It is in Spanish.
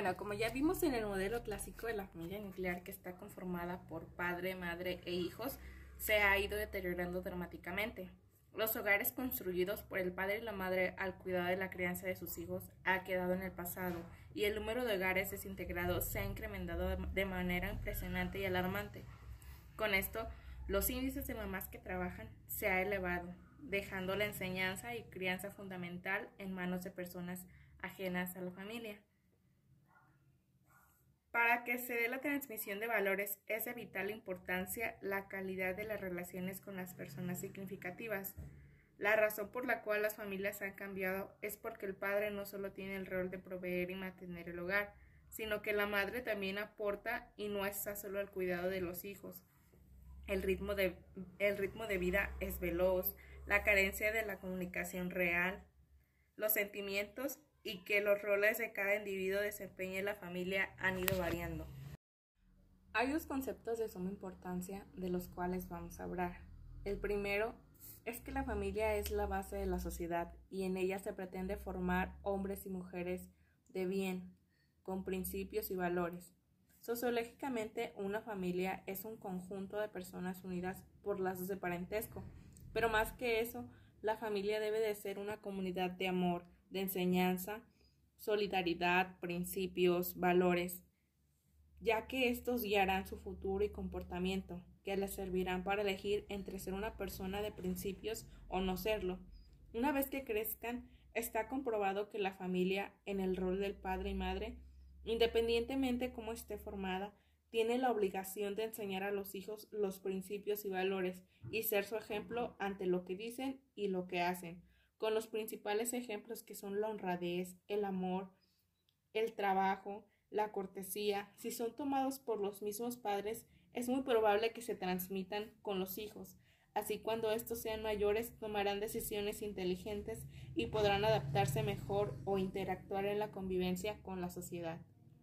Bueno, como ya vimos en el modelo clásico de la familia nuclear que está conformada por padre, madre e hijos, se ha ido deteriorando dramáticamente. Los hogares construidos por el padre y la madre al cuidado de la crianza de sus hijos ha quedado en el pasado y el número de hogares desintegrados se ha incrementado de manera impresionante y alarmante. Con esto, los índices de mamás que trabajan se ha elevado, dejando la enseñanza y crianza fundamental en manos de personas ajenas a la familia. Para que se dé la transmisión de valores es de vital importancia la calidad de las relaciones con las personas significativas. La razón por la cual las familias han cambiado es porque el padre no solo tiene el rol de proveer y mantener el hogar, sino que la madre también aporta y no está solo al cuidado de los hijos. El ritmo de, el ritmo de vida es veloz, la carencia de la comunicación real, los sentimientos y que los roles de cada individuo desempeña en la familia han ido variando. Hay dos conceptos de suma importancia de los cuales vamos a hablar. El primero es que la familia es la base de la sociedad y en ella se pretende formar hombres y mujeres de bien, con principios y valores. Sociológicamente, una familia es un conjunto de personas unidas por lazos de parentesco, pero más que eso, la familia debe de ser una comunidad de amor, de enseñanza, solidaridad, principios, valores, ya que estos guiarán su futuro y comportamiento, que les servirán para elegir entre ser una persona de principios o no serlo. Una vez que crezcan, está comprobado que la familia, en el rol del padre y madre, independientemente cómo esté formada, tiene la obligación de enseñar a los hijos los principios y valores y ser su ejemplo ante lo que dicen y lo que hacen, con los principales ejemplos que son la honradez, el amor, el trabajo, la cortesía, si son tomados por los mismos padres, es muy probable que se transmitan con los hijos. Así cuando estos sean mayores tomarán decisiones inteligentes y podrán adaptarse mejor o interactuar en la convivencia con la sociedad.